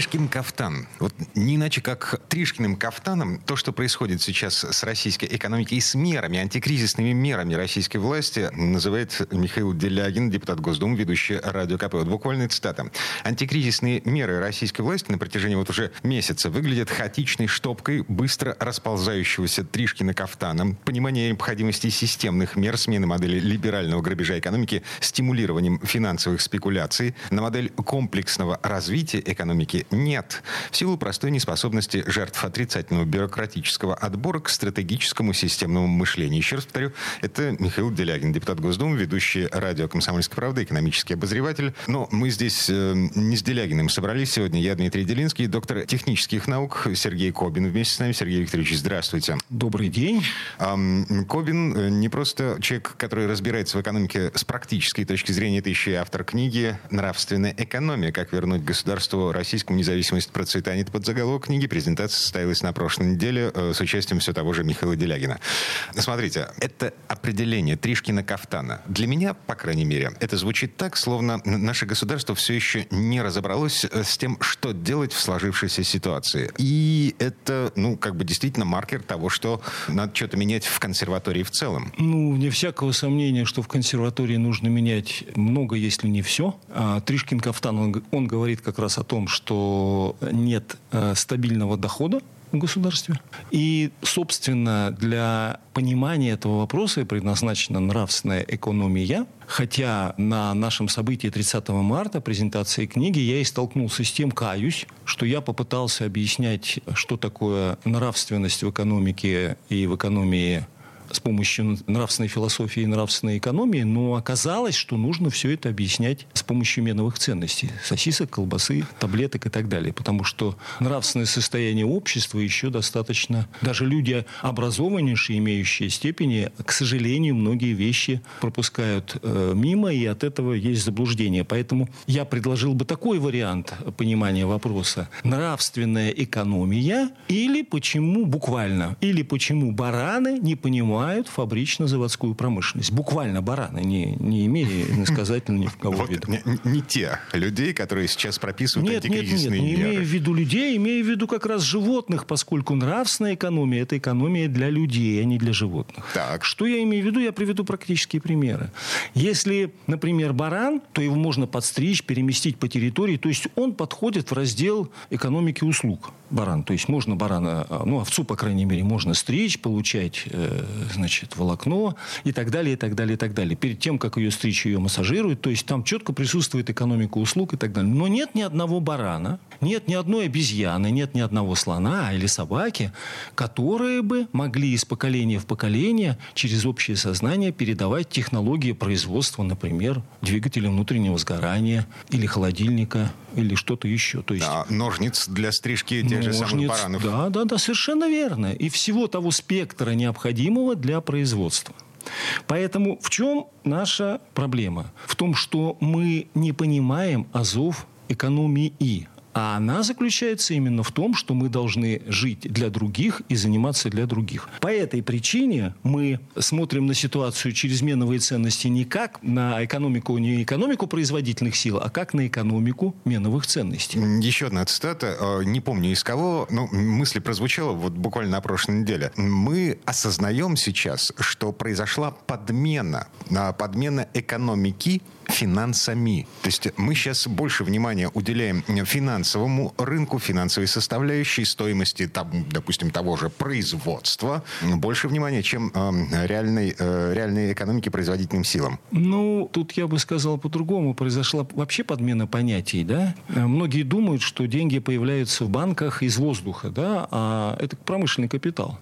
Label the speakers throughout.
Speaker 1: Тришкин кафтан. Вот не иначе, как Тришкиным кафтаном то, что происходит сейчас с российской экономикой и с мерами, антикризисными мерами российской власти, называет Михаил Делягин, депутат Госдумы, ведущий радио КП. Вот буквально цитата. Антикризисные меры российской власти на протяжении вот уже месяца выглядят хаотичной штопкой быстро расползающегося Тришкина кафтана, понимание необходимости системных мер смены модели либерального грабежа экономики, стимулированием финансовых спекуляций на модель комплексного развития экономики нет. В силу простой неспособности жертв отрицательного бюрократического отбора к стратегическому системному мышлению. Еще раз повторю, это Михаил Делягин, депутат Госдумы, ведущий радио «Комсомольская правда», экономический обозреватель. Но мы здесь э, не с Делягиным собрались сегодня. Я Дмитрий Делинский, доктор технических наук Сергей Кобин вместе с нами. Сергей Викторович, здравствуйте.
Speaker 2: Добрый день.
Speaker 1: Эм, Кобин э, не просто человек, который разбирается в экономике с практической точки зрения, это еще и автор книги «Нравственная экономия. Как вернуть государству российскому независимость процветания. Это под заголовок книги. Презентация состоялась на прошлой неделе э, с участием все того же Михаила Делягина. Смотрите, это определение Тришкина кафтана. Для меня, по крайней мере, это звучит так, словно наше государство все еще не разобралось э, с тем, что делать в сложившейся ситуации. И это, ну, как бы действительно маркер того, что надо что-то менять в консерватории в целом.
Speaker 2: Ну, вне всякого сомнения, что в консерватории нужно менять много, если не все. А Тришкин кафтан, он, он говорит как раз о том, что нет э, стабильного дохода в государстве. И, собственно, для понимания этого вопроса предназначена нравственная экономия. Хотя на нашем событии 30 марта, презентации книги, я и столкнулся с тем, каюсь, что я попытался объяснять, что такое нравственность в экономике и в экономии с помощью нравственной философии и нравственной экономии, но оказалось, что нужно все это объяснять с помощью меновых ценностей. Сосисок, колбасы, таблеток и так далее. Потому что нравственное состояние общества еще достаточно... Даже люди образованнейшие, имеющие степени, к сожалению, многие вещи пропускают э, мимо, и от этого есть заблуждение. Поэтому я предложил бы такой вариант понимания вопроса. Нравственная экономия или почему, буквально, или почему бараны не понимают понимают фабрично-заводскую промышленность. Буквально бараны, не, не имея иносказательно ни в кого
Speaker 1: вот
Speaker 2: виду.
Speaker 1: Не, не те людей, которые сейчас прописывают
Speaker 2: нет,
Speaker 1: антикризисные
Speaker 2: нет, нет,
Speaker 1: меры.
Speaker 2: не имея в виду людей, имея в виду как раз животных, поскольку нравственная экономия – это экономия для людей, а не для животных.
Speaker 1: Так.
Speaker 2: Что я имею в виду? Я приведу практические примеры. Если, например, баран, то его можно подстричь, переместить по территории, то есть он подходит в раздел экономики услуг. Баран, то есть можно барана, ну, овцу, по крайней мере, можно стричь, получать э, значит, волокно и так далее, и так далее, и так далее. Перед тем, как ее стричь, ее массажируют. То есть там четко присутствует экономика услуг и так далее. Но нет ни одного барана, нет ни одной обезьяны, нет ни одного слона или собаки, которые бы могли из поколения в поколение через общее сознание передавать технологии производства, например, двигателя внутреннего сгорания или холодильника или что-то еще. То есть,
Speaker 1: да, ножниц для стрижки тех ножниц, же самых баранов.
Speaker 2: Да, да, да, совершенно верно. И всего того спектра необходимого для производства. Поэтому в чем наша проблема? В том, что мы не понимаем азов экономии, а она заключается именно в том, что мы должны жить для других и заниматься для других. По этой причине мы смотрим на ситуацию через меновые ценности не как на экономику, не экономику производительных сил, а как на экономику меновых ценностей.
Speaker 1: Еще одна цитата, э, не помню из кого, но мысль прозвучала вот буквально на прошлой неделе. Мы осознаем сейчас, что произошла подмена, а, подмена экономики финансами. То есть мы сейчас больше внимания уделяем финансовому рынку, финансовой составляющей, стоимости, там, допустим, того же производства, больше внимания, чем э, реальной, э, реальной экономике, производительным силам.
Speaker 2: Ну, тут я бы сказал по-другому. Произошла вообще подмена понятий, да? Многие думают, что деньги появляются в банках из воздуха, да, а это промышленный капитал.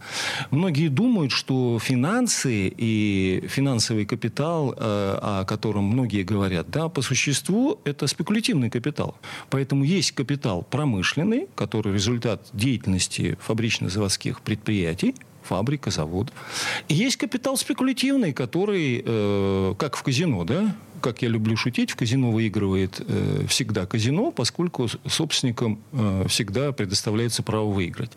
Speaker 2: Многие думают, что финансы и финансовый капитал, э, о котором многие говорят, говорят, да, по существу это спекулятивный капитал. Поэтому есть капитал промышленный, который результат деятельности фабрично-заводских предприятий, фабрика, завод. И есть капитал спекулятивный, который, э, как в казино, да, как я люблю шутить, в казино выигрывает э, всегда казино, поскольку собственникам э, всегда предоставляется право выиграть.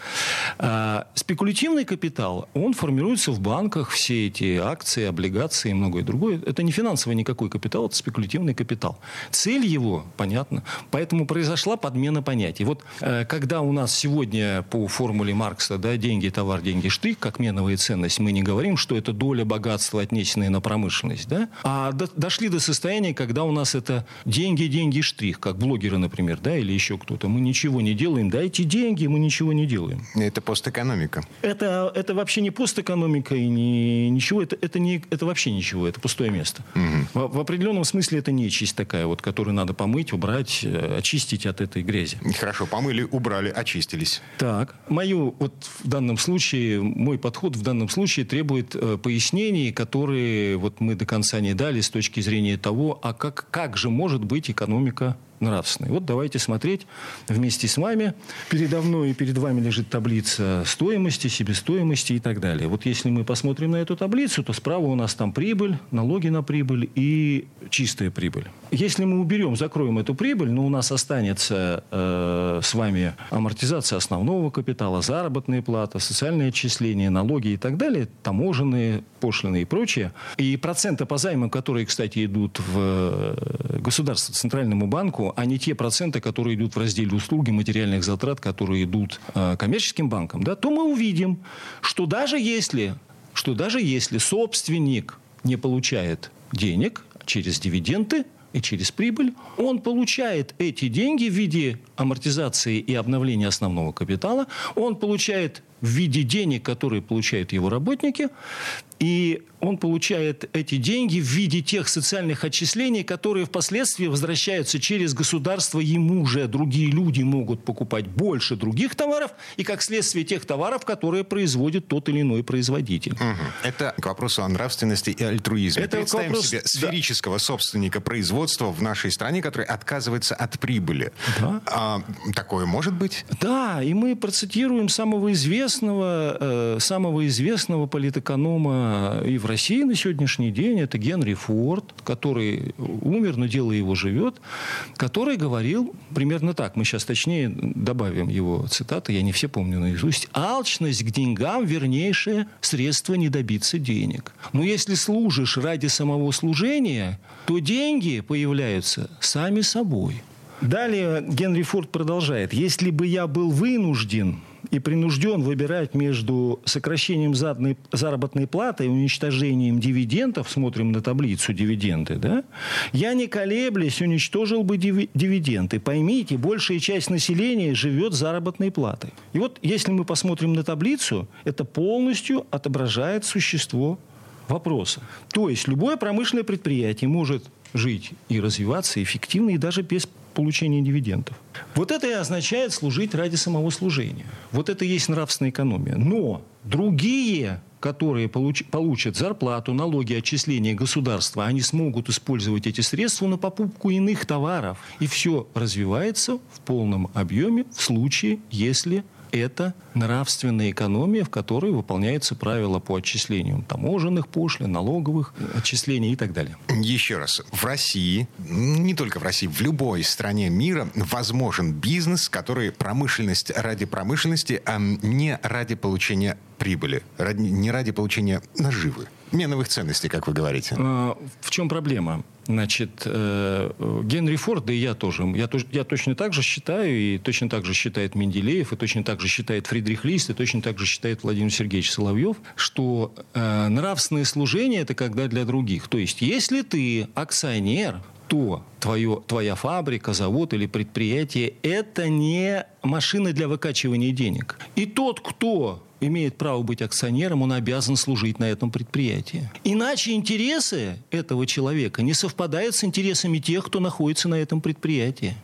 Speaker 2: А спекулятивный капитал, он формируется в банках, все эти акции, облигации и многое другое. Это не финансовый никакой капитал, это спекулятивный капитал. Цель его, понятно, поэтому произошла подмена понятий. Вот э, когда у нас сегодня по формуле Маркса да, деньги, товар, деньги, штык, как меновая ценность, мы не говорим, что это доля богатства, отнесенная на промышленность, да? а до, дошли до состояние, когда у нас это деньги, деньги, штрих, как блогеры, например, да, или еще кто-то. Мы ничего не делаем, дайте деньги, мы ничего не делаем.
Speaker 1: Это постэкономика.
Speaker 2: Это, это вообще не постэкономика и не, ничего, это, это, не, это вообще ничего, это пустое место. Угу. В, в определенном смысле это нечисть такая, вот, которую надо помыть, убрать, э, очистить от этой грязи.
Speaker 1: Хорошо, помыли, убрали, очистились.
Speaker 2: Так, мою, вот в данном случае, мой подход в данном случае требует э, пояснений, которые вот мы до конца не дали с точки зрения того, а как, как же может быть экономика нравственной. Вот давайте смотреть вместе с вами. Передо мной и перед вами лежит таблица стоимости, себестоимости и так далее. Вот если мы посмотрим на эту таблицу, то справа у нас там прибыль, налоги на прибыль и чистая прибыль. Если мы уберем, закроем эту прибыль, но у нас останется э, с вами амортизация основного капитала, заработная плата, социальные отчисления, налоги и так далее, таможенные, пошлины и прочее. И проценты по займам, которые, кстати, идут в э, государство, Центральному банку, а не те проценты, которые идут в разделе услуги, материальных затрат, которые идут э, коммерческим банкам, да, то мы увидим, что даже если, что даже если собственник не получает денег через дивиденды, и через прибыль, он получает эти деньги в виде амортизации и обновления основного капитала, он получает в виде денег, которые получают его работники, и он получает эти деньги в виде тех социальных отчислений, которые впоследствии возвращаются через государство. Ему же другие люди могут покупать больше других товаров, и как следствие тех товаров, которые производит тот или иной производитель. Угу.
Speaker 1: Это к вопросу о нравственности и альтруизме. Это Представим вопрос... себе сферического да. собственника производства в нашей стране, который отказывается от прибыли. Да. А, такое может быть?
Speaker 2: Да, и мы процитируем самого известного, э, самого известного политэконома и в России на сегодняшний день это Генри Форд, который умер, но дело его живет, который говорил примерно так. Мы сейчас точнее добавим его цитаты, я не все помню наизусть. «Алчность к деньгам – вернейшее средство не добиться денег. Но если служишь ради самого служения, то деньги появляются сами собой». Далее Генри Форд продолжает. «Если бы я был вынужден и принужден выбирать между сокращением задной, заработной платы и уничтожением дивидендов, смотрим на таблицу дивиденды, да, я не колеблясь уничтожил бы дивиденды. Поймите, большая часть населения живет заработной платой. И вот если мы посмотрим на таблицу, это полностью отображает существо вопроса. То есть любое промышленное предприятие может жить и развиваться эффективно и даже без получения дивидендов. Вот это и означает служить ради самого служения. Вот это и есть нравственная экономия. Но другие которые получ, получат зарплату, налоги, отчисления государства, они смогут использовать эти средства на покупку иных товаров. И все развивается в полном объеме в случае, если это нравственная экономия, в которой выполняются правила по отчислению таможенных пошлин, налоговых отчислений и так далее.
Speaker 1: Еще раз, в России, не только в России, в любой стране мира возможен бизнес, который промышленность ради промышленности, а не ради получения прибыли, ради, не ради получения наживы меновых ценностей, как вы говорите. А,
Speaker 2: в чем проблема? Значит, э, Генри Форд, да и я тоже, я, я точно так же считаю, и точно так же считает Менделеев, и точно так же считает Фридрих Лист, и точно так же считает Владимир Сергеевич Соловьев, что э, нравственное служение – это когда для других. То есть, если ты акционер, то твое, твоя фабрика, завод или предприятие – это не машина для выкачивания денег. И тот, кто имеет право быть акционером, он обязан служить на этом предприятии. Иначе интересы этого человека не совпадают с интересами тех, кто находится на этом предприятии.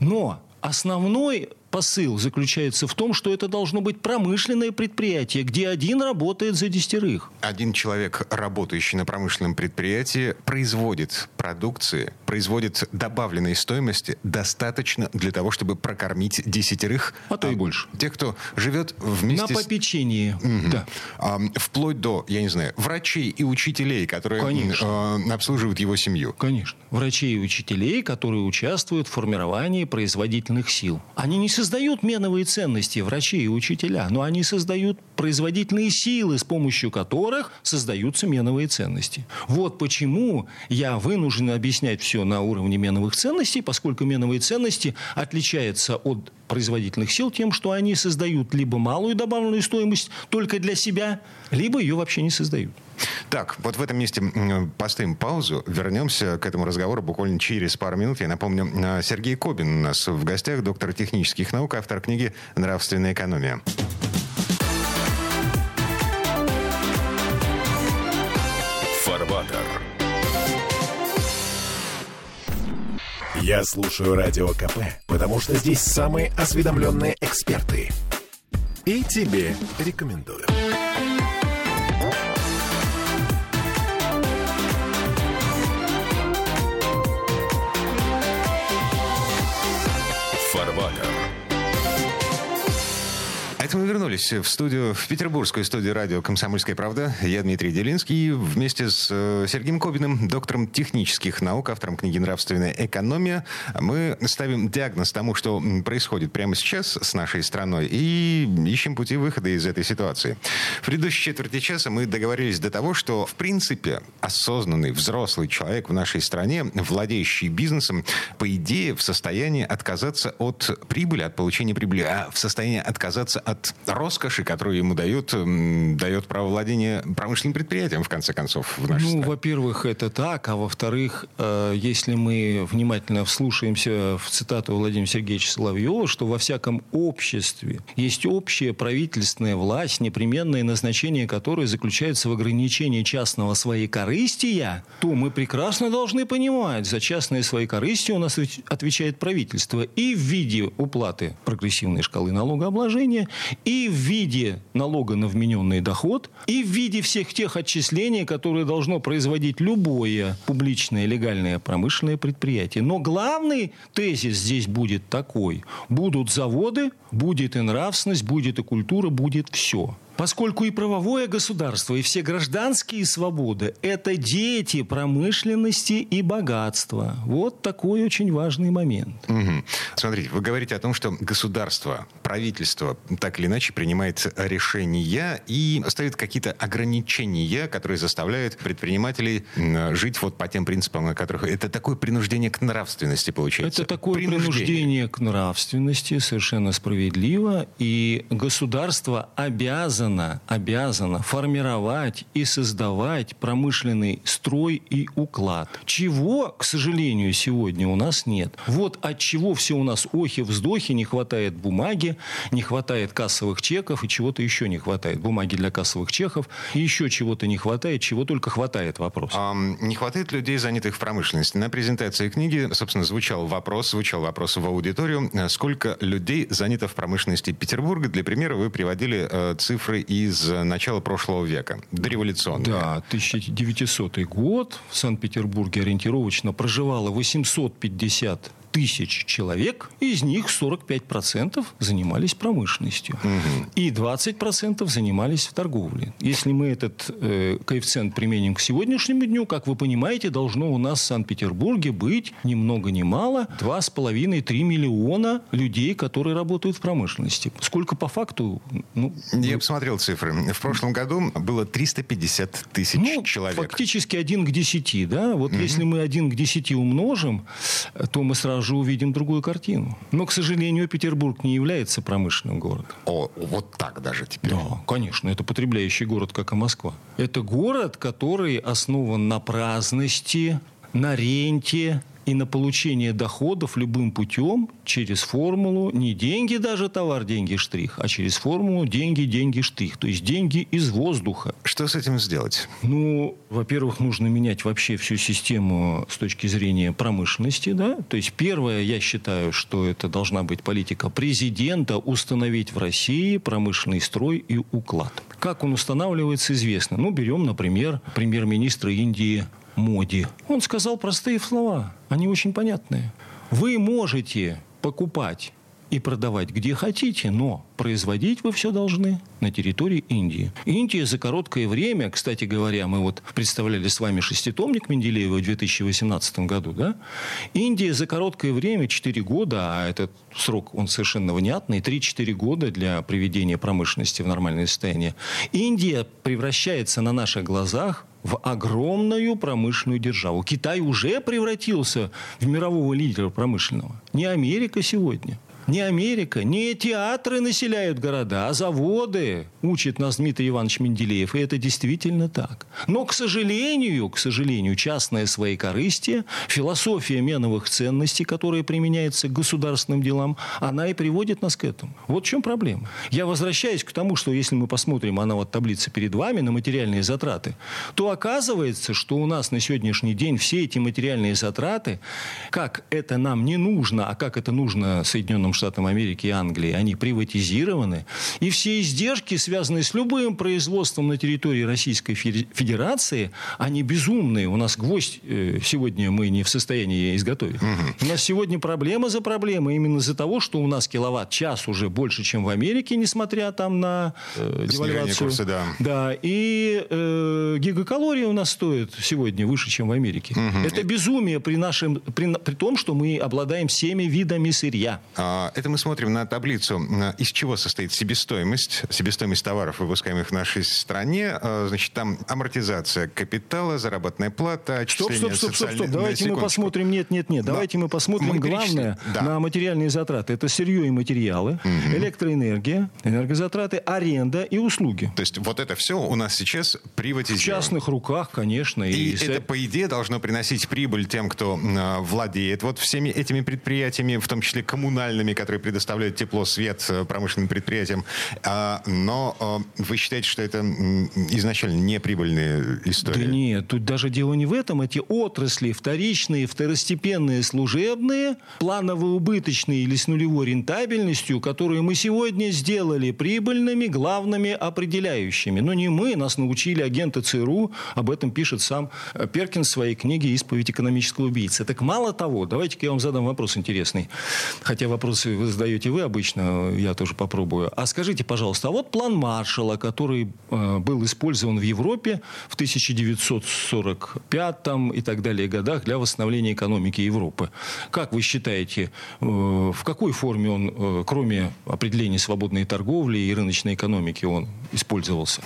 Speaker 2: Но основной посыл заключается в том, что это должно быть промышленное предприятие, где один работает за десятерых.
Speaker 1: Один человек, работающий на промышленном предприятии, производит продукции, производит добавленной стоимости достаточно для того, чтобы прокормить десятерых.
Speaker 2: А то и больше.
Speaker 1: Тех, кто живет вместе...
Speaker 2: На попечении,
Speaker 1: Угу. да. А, вплоть до, я не знаю, врачей и учителей, которые Конечно. Э, обслуживают его семью.
Speaker 2: Конечно. Врачей и учителей, которые участвуют в формировании производительных сил. Они не создают меновые ценности, врачи и учителя, но они создают производительные силы, с помощью которых создаются меновые ценности. Вот почему я вынужден объяснять все на уровне меновых ценностей, поскольку меновые ценности отличаются от производительных сил тем, что они создают либо малую добавленную стоимость только для себя, либо ее вообще не создают.
Speaker 1: Так, вот в этом месте поставим паузу, вернемся к этому разговору буквально через пару минут. Я напомню, э, Сергей Кобин у нас в гостях, доктор технических наук, автор книги «Нравственная экономия».
Speaker 3: Фарватер. Я слушаю Радио КП, потому что здесь самые осведомленные эксперты. И тебе рекомендую.
Speaker 1: Это мы вернулись в студию, в петербургскую студию радио «Комсомольская правда». Я Дмитрий Делинский. Вместе с э, Сергеем Кобиным, доктором технических наук, автором книги «Нравственная экономия», мы ставим диагноз тому, что происходит прямо сейчас с нашей страной, и ищем пути выхода из этой ситуации. В предыдущей четверти часа мы договорились до того, что, в принципе, осознанный взрослый человек в нашей стране, владеющий бизнесом, по идее, в состоянии отказаться от прибыли, от получения прибыли, а в состоянии отказаться от от роскоши, которую ему дают, дает право владения промышленным предприятием, в конце концов, в
Speaker 2: нашей Ну, во-первых, это так, а во-вторых, э, если мы внимательно вслушаемся в цитату Владимира Сергеевича Соловьева, что во всяком обществе есть общая правительственная власть, непременное назначение которой заключается в ограничении частного своей корыстия, то мы прекрасно должны понимать, за частные свои корысти у нас отвечает правительство. И в виде уплаты прогрессивной шкалы налогообложения, и в виде налога на вмененный доход, и в виде всех тех отчислений, которые должно производить любое публичное легальное промышленное предприятие. Но главный тезис здесь будет такой. Будут заводы, будет и нравственность, будет и культура, будет все. Поскольку и правовое государство, и все гражданские свободы – это дети промышленности и богатства. Вот такой очень важный момент.
Speaker 1: Угу. Смотрите, вы говорите о том, что государство, правительство так или иначе принимает решения и ставит какие-то ограничения, которые заставляют предпринимателей жить вот по тем принципам, на которых... Это такое принуждение к нравственности получается?
Speaker 2: Это такое принуждение к нравственности, совершенно справедливо. И государство обязано обязана, обязана формировать и создавать промышленный строй и уклад. Чего, к сожалению, сегодня у нас нет. Вот от чего все у нас охи-вздохи, не хватает бумаги, не хватает кассовых чеков и чего-то еще не хватает. Бумаги для кассовых чеков, и еще чего-то не хватает, чего только хватает вопрос.
Speaker 1: А, не хватает людей, занятых в промышленности. На презентации книги, собственно, звучал вопрос, звучал вопрос в аудиторию, сколько людей занято в промышленности Петербурга. Для примера вы приводили э, цифры цифры из начала прошлого века, дореволюционные.
Speaker 2: Да, 1900 год в Санкт-Петербурге ориентировочно проживало 850 тысяч человек, из них 45% занимались промышленностью. Угу. И 20% занимались в торговле. Если мы этот э, коэффициент применим к сегодняшнему дню, как вы понимаете, должно у нас в Санкт-Петербурге быть ни много ни мало 2,5-3 миллиона людей, которые работают в промышленности. Сколько по факту?
Speaker 1: Ну, Я посмотрел цифры. В прошлом году было 350 тысяч ну, человек.
Speaker 2: Фактически один к 10, да? Вот угу. если мы один к 10 умножим, то мы сразу же увидим другую картину. Но, к сожалению, Петербург не является промышленным городом.
Speaker 1: О, вот так даже теперь.
Speaker 2: Да, конечно. Это потребляющий город, как и Москва. Это город, который основан на праздности, на ренте, и на получение доходов любым путем через формулу не деньги даже товар, деньги, штрих, а через формулу деньги, деньги, штрих. То есть деньги из воздуха.
Speaker 1: Что с этим сделать?
Speaker 2: Ну, во-первых, нужно менять вообще всю систему с точки зрения промышленности. Да? То есть первое, я считаю, что это должна быть политика президента установить в России промышленный строй и уклад. Как он устанавливается, известно. Ну, берем, например, премьер-министра Индии Моди. Он сказал простые слова, они очень понятные. Вы можете покупать и продавать где хотите, но производить вы все должны на территории Индии. Индия за короткое время, кстати говоря, мы вот представляли с вами шеститомник Менделеева в 2018 году, да? Индия за короткое время, 4 года, а этот срок, он совершенно внятный, 3-4 года для приведения промышленности в нормальное состояние. Индия превращается на наших глазах в огромную промышленную державу. Китай уже превратился в мирового лидера промышленного. Не Америка сегодня. Не Америка, не театры населяют города, а заводы, учит нас Дмитрий Иванович Менделеев. И это действительно так. Но, к сожалению, к сожалению, частное своекорыстие, философия меновых ценностей, которая применяется к государственным делам, она и приводит нас к этому. Вот в чем проблема. Я возвращаюсь к тому, что если мы посмотрим, она вот таблица перед вами, на материальные затраты, то оказывается, что у нас на сегодняшний день все эти материальные затраты, как это нам не нужно, а как это нужно Соединенным Штатам Америки и Англии, они приватизированы. И все издержки, связанные с любым производством на территории Российской Федерации, они безумные. У нас гвоздь э, сегодня мы не в состоянии изготовить. Угу. У нас сегодня проблема за проблемой именно из-за того, что у нас киловатт-час уже больше, чем в Америке, несмотря там на э, девальвацию. Курса, да. да. И э, гигакалория у нас стоит сегодня выше, чем в Америке. Угу. Это безумие при, нашем, при, при том, что мы обладаем всеми видами сырья.
Speaker 1: А, это мы смотрим на таблицу, из чего состоит себестоимость, себестоимость товаров, выпускаемых в нашей стране. А, значит, там амортизация капитала, заработная плата,
Speaker 2: отчисления Стоп, стоп, стоп, стоп, стоп. Давайте мы посмотрим, нет, нет, нет. Давайте мы посмотрим мы главное да. на материальные затраты. Это сырье и материалы, угу. электроэнергия, энергозатраты, аренда и услуги.
Speaker 1: То есть вот это все у нас сейчас приватизировано.
Speaker 2: В частных руках, конечно.
Speaker 1: И, и это, по идее, должно приносить прибыль тем, кто э, владеет вот всеми этими предприятиями, в том числе коммунальными, которые предоставляют тепло, свет э, промышленным предприятиям. А, но э, вы считаете, что это изначально не прибыльная история?
Speaker 2: Да нет, тут даже дело не в этом. Эти отрасли вторичные, второстепенные, служебные, планово-убыточные или с нулевой рентабельностью, которые мы сегодня сделали прибыльными, главными определяющими. Но не мы, нас научили агенты ЦРУ, об этом пишет сам э, Перкин в своей книге «Исповедь экономического убийцы». Так мало того, давайте-ка я вам задам вопрос интересный. Хотя вопрос вопросы вы задаете вы обычно, я тоже попробую. А скажите, пожалуйста, а вот план Маршала, который э, был использован в Европе в 1945 и так далее годах для восстановления экономики Европы. Как вы считаете, э, в какой форме он, э, кроме определения свободной торговли и рыночной экономики, он использовался?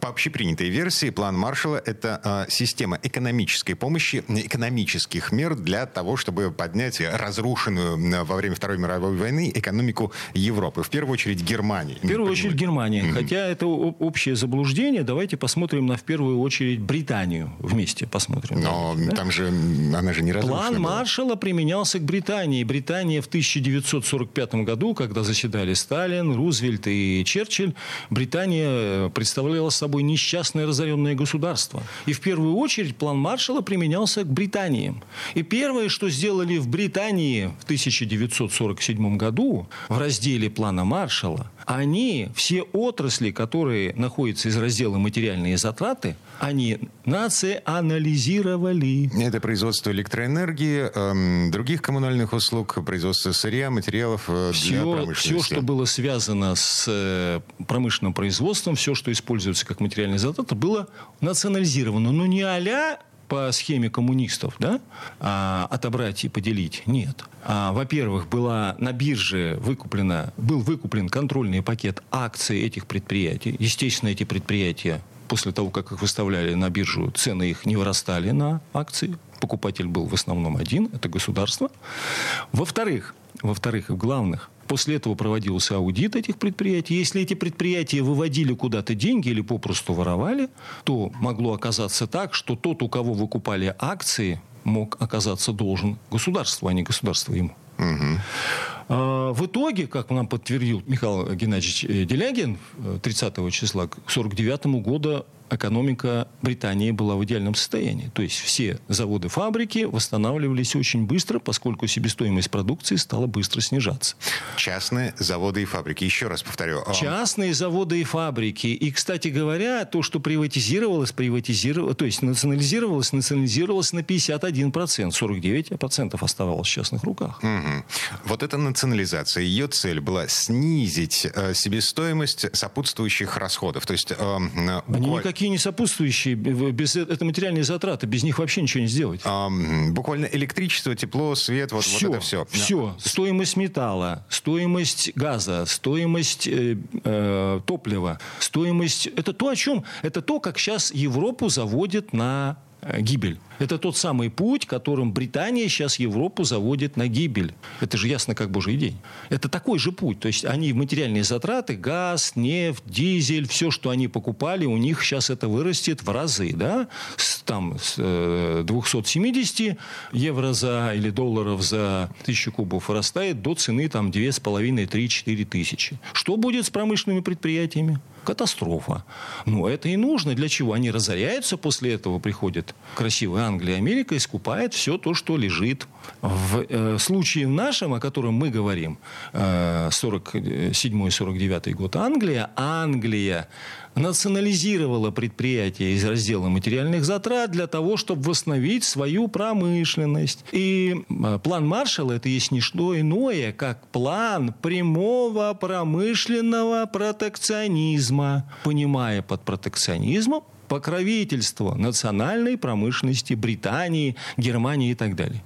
Speaker 1: По общепринятой версии, план Маршала – это э, система экономической помощи, экономических мер для того, чтобы поднять разрушенную во время Второй мировой мировой войны экономику Европы, в первую очередь Германии.
Speaker 2: В первую очередь Германия. Mm-hmm. Хотя это общее заблуждение. Давайте посмотрим на в первую очередь Британию вместе посмотрим.
Speaker 1: Но да? там же она же не.
Speaker 2: План была. Маршалла применялся к Британии. Британия в 1945 году, когда заседали Сталин, Рузвельт и Черчилль, Британия представляла собой несчастное разоренное государство. И в первую очередь план Маршалла применялся к Британии. И первое, что сделали в Британии в 1947 1947 году в разделе плана Маршалла, они, все отрасли, которые находятся из раздела материальные затраты, они национализировали.
Speaker 1: Это производство электроэнергии, э, других коммунальных услуг, производство сырья, материалов э,
Speaker 2: все,
Speaker 1: для промышленности.
Speaker 2: Все, что было связано с э, промышленным производством, все, что используется как материальные затраты, было национализировано. Но не а по схеме коммунистов, да, а, отобрать и поделить. Нет. А, во-первых, была на бирже выкуплена, был выкуплен контрольный пакет акций этих предприятий. Естественно, эти предприятия после того, как их выставляли на биржу, цены их не вырастали на акции. Покупатель был в основном один, это государство. Во-вторых, во-вторых, в главных, После этого проводился аудит этих предприятий. Если эти предприятия выводили куда-то деньги или попросту воровали, то могло оказаться так, что тот, у кого выкупали акции, мог оказаться должен государству, а не государство ему. Угу. В итоге, как нам подтвердил Михаил Геннадьевич Делягин 30 э, числа, к 1949 году экономика Британии была в идеальном состоянии. То есть все заводы, фабрики восстанавливались очень быстро, поскольку себестоимость продукции стала быстро снижаться.
Speaker 1: Частные заводы и фабрики. Еще раз повторю.
Speaker 2: А Частные заводы и фабрики. И, кстати говоря, то, что приватизировалось, приватизировалось, то есть национализировалось, национализировалось на 51%. 49% оставалось в частных руках.
Speaker 1: Угу. Вот эта национализация, ее цель была снизить э, себестоимость сопутствующих расходов. То есть э,
Speaker 2: буквально не сопутствующие. Без, это материальные затраты. Без них вообще ничего не сделать. А,
Speaker 1: буквально электричество, тепло, свет, вот, все, вот это все.
Speaker 2: Все. Стоимость металла, стоимость газа, стоимость э, э, топлива, стоимость... Это то, о чем... Это то, как сейчас Европу заводят на Э, гибель. Это тот самый путь, которым Британия сейчас Европу заводит на гибель. Это же ясно как божий день. Это такой же путь. То есть они в материальные затраты, газ, нефть, дизель, все, что они покупали, у них сейчас это вырастет в разы. Да? С, там с э, 270 евро за или долларов за тысячу кубов вырастает до цены там 2,5-3-4 тысячи. Что будет с промышленными предприятиями? Катастрофа. Но это и нужно. Для чего? Они разоряются, после этого приходит красивая Англия, Америка и скупает все то, что лежит. В э, случае нашем, о котором мы говорим, э, 47-49 год Англия, Англия национализировала предприятия из раздела материальных затрат для того, чтобы восстановить свою промышленность. И э, план Маршалла это есть не что иное, как план прямого промышленного протекционизма. Понимая под протекционизмом покровительство национальной промышленности Британии, Германии и так далее.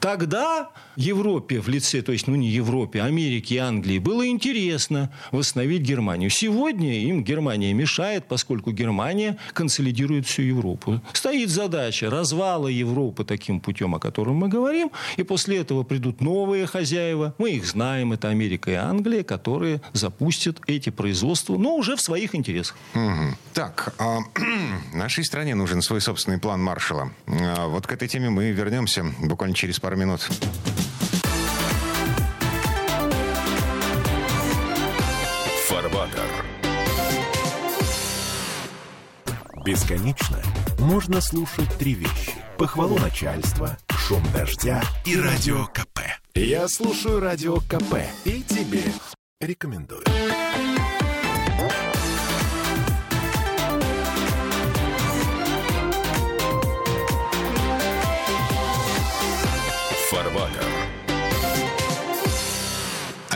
Speaker 2: Тогда Европе в лице, то есть, ну не Европе, Америке и Англии, было интересно восстановить Германию. Сегодня им Германия мешает, поскольку Германия консолидирует всю Европу. Стоит задача развала Европы таким путем, о котором мы говорим, и после этого придут новые хозяева. Мы их знаем, это Америка и Англия, которые запустят эти производства, но уже в своих интересах.
Speaker 1: Угу. Так, а Нашей стране нужен свой собственный план Маршала. А, вот к этой теме мы вернемся буквально через пару минут.
Speaker 3: Фарватер. Бесконечно можно слушать три вещи. Похвалу начальства, шум дождя и радио КП. Я слушаю радио КП и тебе рекомендую.
Speaker 1: А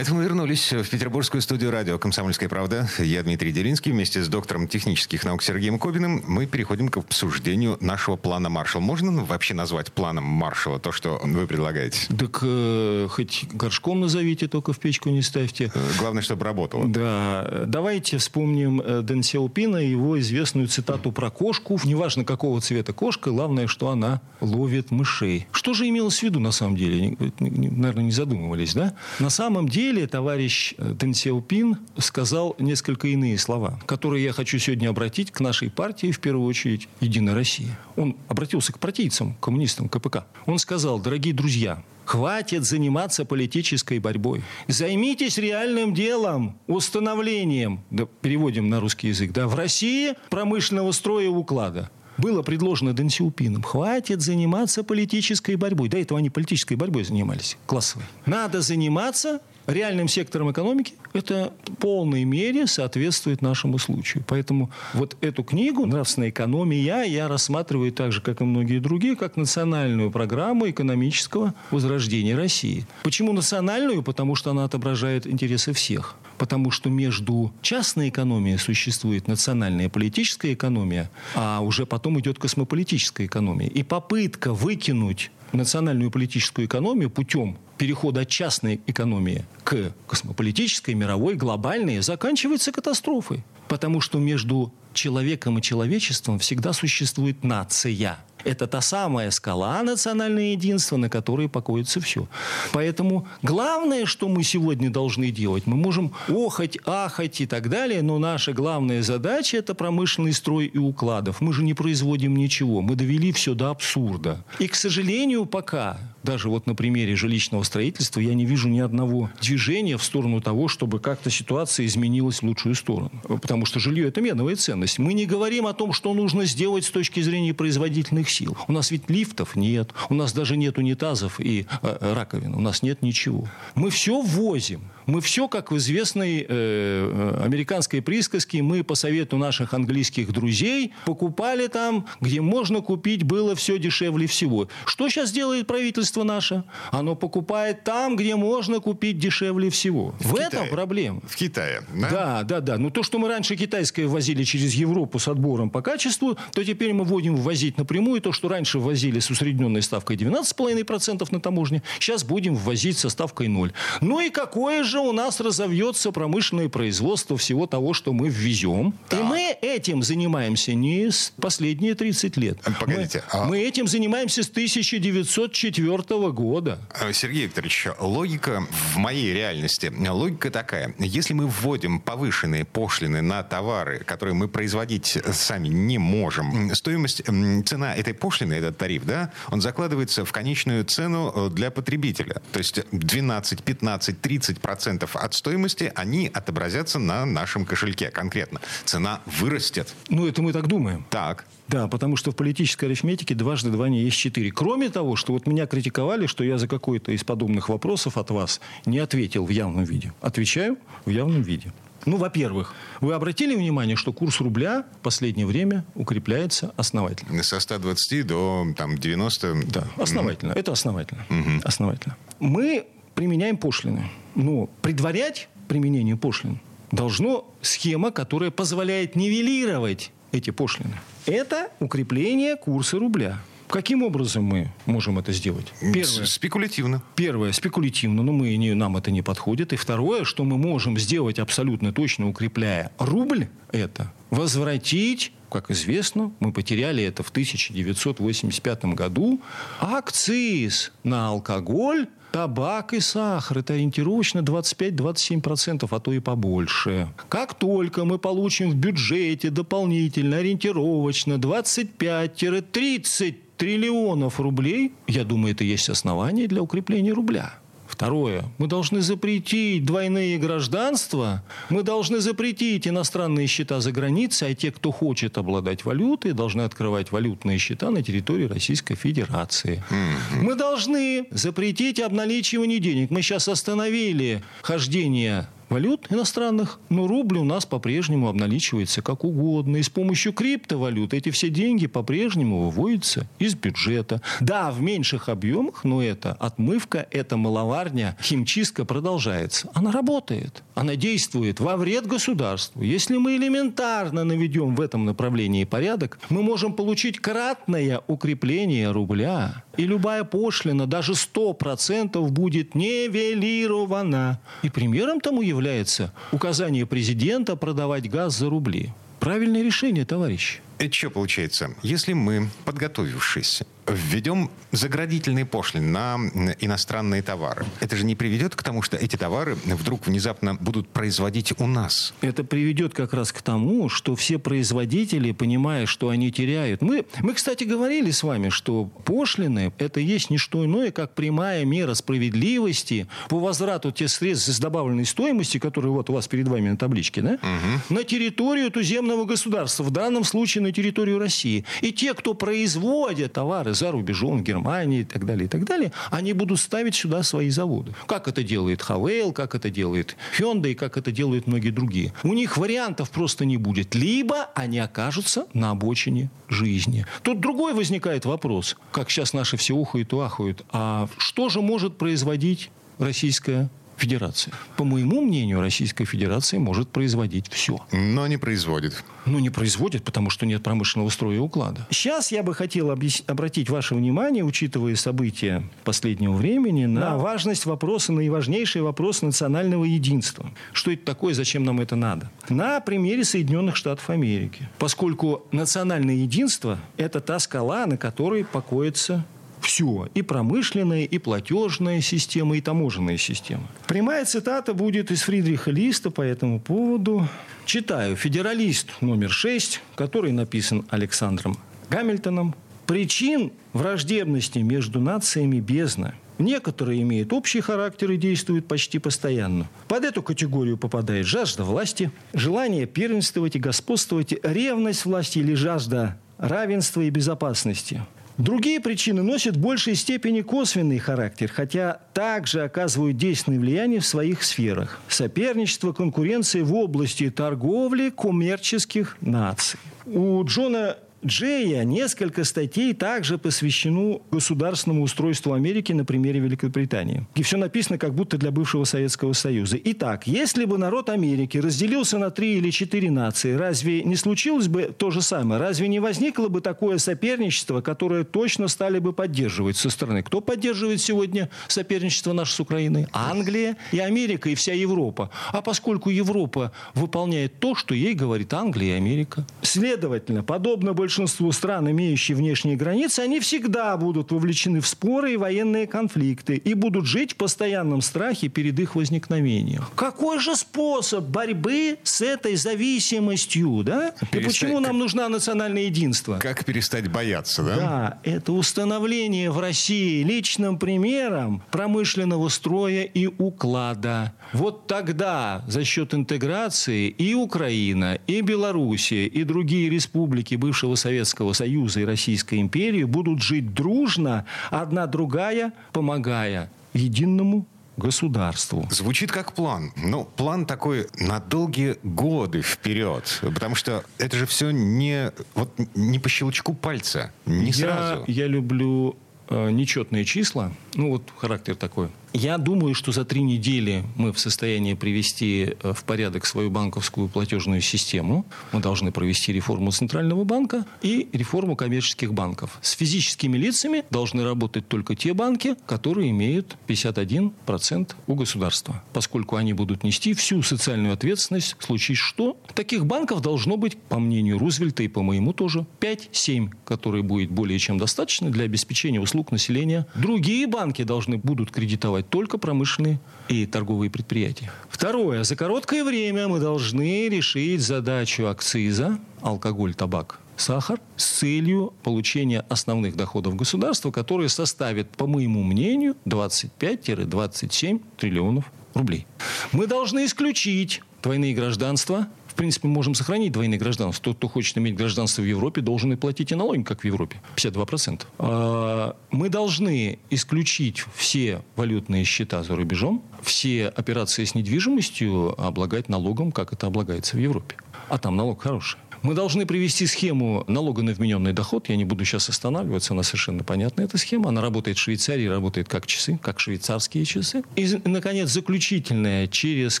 Speaker 1: это мы вернулись в петербургскую студию радио «Комсомольская правда». Я Дмитрий Делинский. Вместе с доктором технических наук Сергеем Кобиным мы переходим к обсуждению нашего плана Маршалл. Можно вообще назвать планом Маршалла то, что вы предлагаете?
Speaker 2: Так э, хоть горшком назовите, только в печку не ставьте.
Speaker 1: Э, главное, чтобы работало.
Speaker 2: Да. Давайте вспомним э, Дэн Сяопина и его известную цитату про кошку. Неважно, какого цвета кошка, главное, что она ловит мышей. Что же имелось в виду на самом деле? Наверное, не задумывались, да? На самом деле деле товарищ Дэн Сяопин сказал несколько иные слова, которые я хочу сегодня обратить к нашей партии, в первую очередь, «Единая Россия». Он обратился к партийцам, коммунистам, КПК. Он сказал, дорогие друзья, Хватит заниматься политической борьбой. Займитесь реальным делом, установлением, да, переводим на русский язык, да, в России промышленного строя и уклада было предложено Дэн Сяопином, хватит заниматься политической борьбой. До этого они политической борьбой занимались, классовой. Надо заниматься реальным сектором экономики, это в полной мере соответствует нашему случаю. Поэтому вот эту книгу «Нравственная экономия» я рассматриваю так же, как и многие другие, как национальную программу экономического возрождения России. Почему национальную? Потому что она отображает интересы всех. Потому что между частной экономией существует национальная политическая экономия, а уже потом идет космополитическая экономия. И попытка выкинуть национальную политическую экономию путем перехода от частной экономии к космополитической, мировой, глобальной, заканчивается катастрофой. Потому что между человеком и человечеством всегда существует нация. Это та самая скала национального единства, на которой покоится все. Поэтому главное, что мы сегодня должны делать, мы можем охать, ахать и так далее, но наша главная задача – это промышленный строй и укладов. Мы же не производим ничего. Мы довели все до абсурда. И, к сожалению, пока даже вот на примере жилищного строительства я не вижу ни одного движения в сторону того, чтобы как-то ситуация изменилась в лучшую сторону. Потому что жилье – это меновая ценность. Мы не говорим о том, что нужно сделать с точки зрения производительных сил. У нас ведь лифтов нет, у нас даже нет унитазов и э, раковин, у нас нет ничего. Мы все ввозим. Мы все, как в известной э, э, американской присказке, мы по совету наших английских друзей покупали там, где можно купить было все дешевле всего. Что сейчас делает правительство наше? Оно покупает там, где можно купить дешевле всего. В, в этом проблема.
Speaker 1: В Китае,
Speaker 2: да? Да, да, да. Но то, что мы раньше китайское возили через Европу с отбором по качеству, то теперь мы будем ввозить напрямую то, что раньше ввозили с усредненной ставкой 12,5% на таможне, сейчас будем ввозить со ставкой 0. Ну и какое же у нас разовьется промышленное производство всего того, что мы ввезем. Так. И мы этим занимаемся не с последние 30 лет.
Speaker 1: Э, погодите.
Speaker 2: Мы, а... мы этим занимаемся с 1904 года.
Speaker 1: Э, Сергей Викторович, логика в моей реальности, логика такая. Если мы вводим повышенные пошлины на товары, которые мы производить сами не можем, стоимость, цена этой пошлины, этот тариф, да, он закладывается в конечную цену э, для потребителя. То есть 12, 15, 30 процентов процентов от стоимости, они отобразятся на нашем кошельке конкретно. Цена вырастет.
Speaker 2: Ну, это мы так думаем.
Speaker 1: Так.
Speaker 2: Да, потому что в политической арифметике дважды два не есть четыре. Кроме того, что вот меня критиковали, что я за какой-то из подобных вопросов от вас не ответил в явном виде. Отвечаю в явном виде. Ну, во-первых, вы обратили внимание, что курс рубля в последнее время укрепляется основательно?
Speaker 1: Со 120 до там, 90?
Speaker 2: Да, основательно. Mm-hmm. Это основательно. Mm-hmm. Основательно. Мы применяем пошлины. Но предварять применение пошлин должно схема, которая позволяет нивелировать эти пошлины. Это укрепление курса рубля. Каким образом мы можем это сделать?
Speaker 1: Первое. Спекулятивно.
Speaker 2: Первое. Спекулятивно, но мы, не, нам это не подходит. И второе, что мы можем сделать абсолютно точно, укрепляя рубль, это возвратить как известно, мы потеряли это в 1985 году, акциз на алкоголь Табак и сахар – это ориентировочно 25-27%, а то и побольше. Как только мы получим в бюджете дополнительно, ориентировочно 25-30 триллионов рублей, я думаю, это есть основание для укрепления рубля. Второе. Мы должны запретить двойные гражданства. Мы должны запретить иностранные счета за границей, а те, кто хочет обладать валютой, должны открывать валютные счета на территории Российской Федерации. Mm-hmm. Мы должны запретить обналичивание денег. Мы сейчас остановили хождение валют иностранных, но рубль у нас по-прежнему обналичивается как угодно. И с помощью криптовалют эти все деньги по-прежнему выводятся из бюджета. Да, в меньших объемах, но это отмывка, это маловарня, химчистка продолжается. Она работает. Она действует во вред государству. Если мы элементарно наведем в этом направлении порядок, мы можем получить кратное укрепление рубля. И любая пошлина, даже 100% будет нивелирована. И примером тому является указание президента продавать газ за рубли. Правильное решение, товарищ.
Speaker 1: Это что получается? Если мы, подготовившись, введем заградительные пошлины на иностранные товары, это же не приведет к тому, что эти товары вдруг внезапно будут производить у нас?
Speaker 2: Это приведет как раз к тому, что все производители, понимая, что они теряют... Мы, мы кстати, говорили с вами, что пошлины – это есть не что иное, как прямая мера справедливости по возврату тех средств с добавленной стоимости, которые вот у вас перед вами на табличке, да, угу. на территорию туземного государства. В данном случае на территорию России. И те, кто производят товары за рубежом, в Германии и так далее, и так далее, они будут ставить сюда свои заводы. Как это делает Хавейл, как это делает Hyundai, как это делают многие другие. У них вариантов просто не будет. Либо они окажутся на обочине жизни. Тут другой возникает вопрос, как сейчас наши все ухают и ахают. А что же может производить Российская Федерация. По моему мнению, Российская Федерация может производить все.
Speaker 1: Но не производит.
Speaker 2: Ну, не производит, потому что нет промышленного строя и уклада. Сейчас я бы хотел обратить ваше внимание, учитывая события последнего времени, на важность вопроса, наиважнейший вопрос национального единства. Что это такое, зачем нам это надо? На примере Соединенных Штатов Америки. Поскольку национальное единство – это та скала, на которой покоится все. И промышленная, и платежная система, и таможенная система. Прямая цитата будет из Фридриха Листа по этому поводу. Читаю. Федералист номер 6, который написан Александром Гамильтоном. Причин враждебности между нациями бездна. Некоторые имеют общий характер и действуют почти постоянно. Под эту категорию попадает жажда власти, желание первенствовать и господствовать, ревность власти или жажда равенства и безопасности. Другие причины носят в большей степени косвенный характер, хотя также оказывают действенное влияние в своих сферах. Соперничество, конкуренция в области торговли коммерческих наций. У Джона Джея несколько статей также посвящено государственному устройству Америки на примере Великобритании. И все написано как будто для бывшего Советского Союза. Итак, если бы народ Америки разделился на три или четыре нации, разве не случилось бы то же самое? Разве не возникло бы такое соперничество, которое точно стали бы поддерживать со стороны? Кто поддерживает сегодня соперничество наше с Украиной? Англия и Америка, и вся Европа. А поскольку Европа выполняет то, что ей говорит Англия и Америка. Следовательно, подобно больше большинству стран, имеющие внешние границы, они всегда будут вовлечены в споры и военные конфликты и будут жить в постоянном страхе перед их возникновением. Какой же способ борьбы с этой зависимостью, да? Перестать... И почему нам нужна национальное единство?
Speaker 1: Как перестать бояться, да?
Speaker 2: Да, это установление в России личным примером промышленного строя и уклада. Вот тогда за счет интеграции и Украина, и Белоруссия, и другие республики бывшего Советского Союза и Российской империи будут жить дружно, одна другая помогая единому государству.
Speaker 1: Звучит как план. Ну, план такой на долгие годы вперед. Потому что это же все не, вот, не по щелчку пальца, не я, сразу.
Speaker 2: Я люблю э, нечетные числа. Ну, вот характер такой. Я думаю, что за три недели мы в состоянии привести э, в порядок свою банковскую платежную систему. Мы должны провести реформу Центрального банка и реформу коммерческих банков. С физическими лицами должны работать только те банки, которые имеют 51% у государства, поскольку они будут нести всю социальную ответственность в случае что. Таких банков должно быть, по мнению Рузвельта и по моему тоже, 5-7, которые будет более чем достаточно для обеспечения услуг населения. Другие банки должны будут кредитовать существовать только промышленные и торговые предприятия. Второе. За короткое время мы должны решить задачу акциза, алкоголь, табак, сахар с целью получения основных доходов государства, которые составят, по моему мнению, 25-27 триллионов рублей. Мы должны исключить двойные гражданства принципе, мы можем сохранить двойное гражданство. Тот, кто хочет иметь гражданство в Европе, должен и платить и налоги, как в Европе. 52%. А, мы должны исключить все валютные счета за рубежом, все операции с недвижимостью облагать налогом, как это облагается в Европе. А там налог хороший. Мы должны привести схему налога на вмененный доход. Я не буду сейчас останавливаться, она совершенно понятна, эта схема. Она работает в Швейцарии, работает как часы, как швейцарские часы. И, наконец, заключительное. Через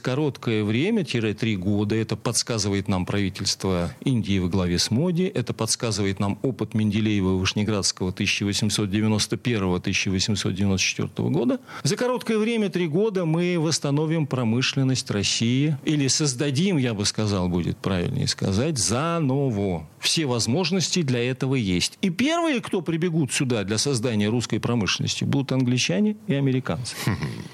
Speaker 2: короткое время, три года, это подсказывает нам правительство Индии во главе с Моди, это подсказывает нам опыт Менделеева и Вышнеградского 1891-1894 года. За короткое время, три года, мы восстановим промышленность России или создадим, я бы сказал, будет правильнее сказать, за Novo. Все возможности для этого есть. И первые, кто прибегут сюда для создания русской промышленности, будут англичане и американцы.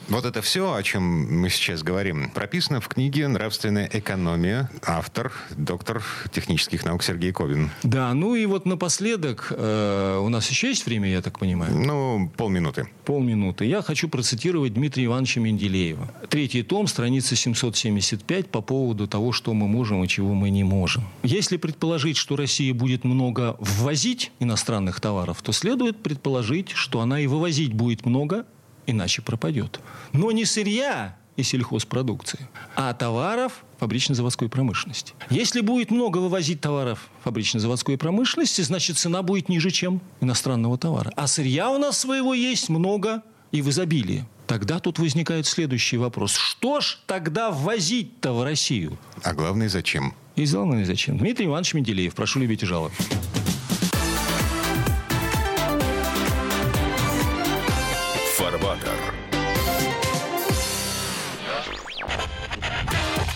Speaker 1: Вот это все, о чем мы сейчас говорим, прописано в книге «Нравственная экономия». Автор, доктор технических наук Сергей Ковин.
Speaker 2: Да, ну и вот напоследок, э, у нас еще есть время, я так понимаю?
Speaker 1: Ну, полминуты.
Speaker 2: Полминуты. Я хочу процитировать Дмитрия Ивановича Менделеева. Третий том, страница 775, по поводу того, что мы можем и чего мы не можем. Если предположить, что Россия будет много ввозить иностранных товаров, то следует предположить, что она и вывозить будет много, иначе пропадет. Но не сырья и сельхозпродукции, а товаров фабрично-заводской промышленности. Если будет много вывозить товаров фабрично-заводской промышленности, значит цена будет ниже, чем иностранного товара. А сырья у нас своего есть много и в изобилии. Тогда тут возникает следующий вопрос. Что ж тогда ввозить-то в Россию?
Speaker 1: А главное, зачем?
Speaker 2: И главное, зачем? Дмитрий Иванович Менделеев. Прошу любить и жаловать.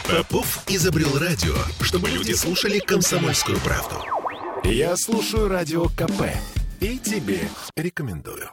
Speaker 3: Попов изобрел радио, чтобы люди слушали комсомольскую правду. Я слушаю радио КП и тебе рекомендую.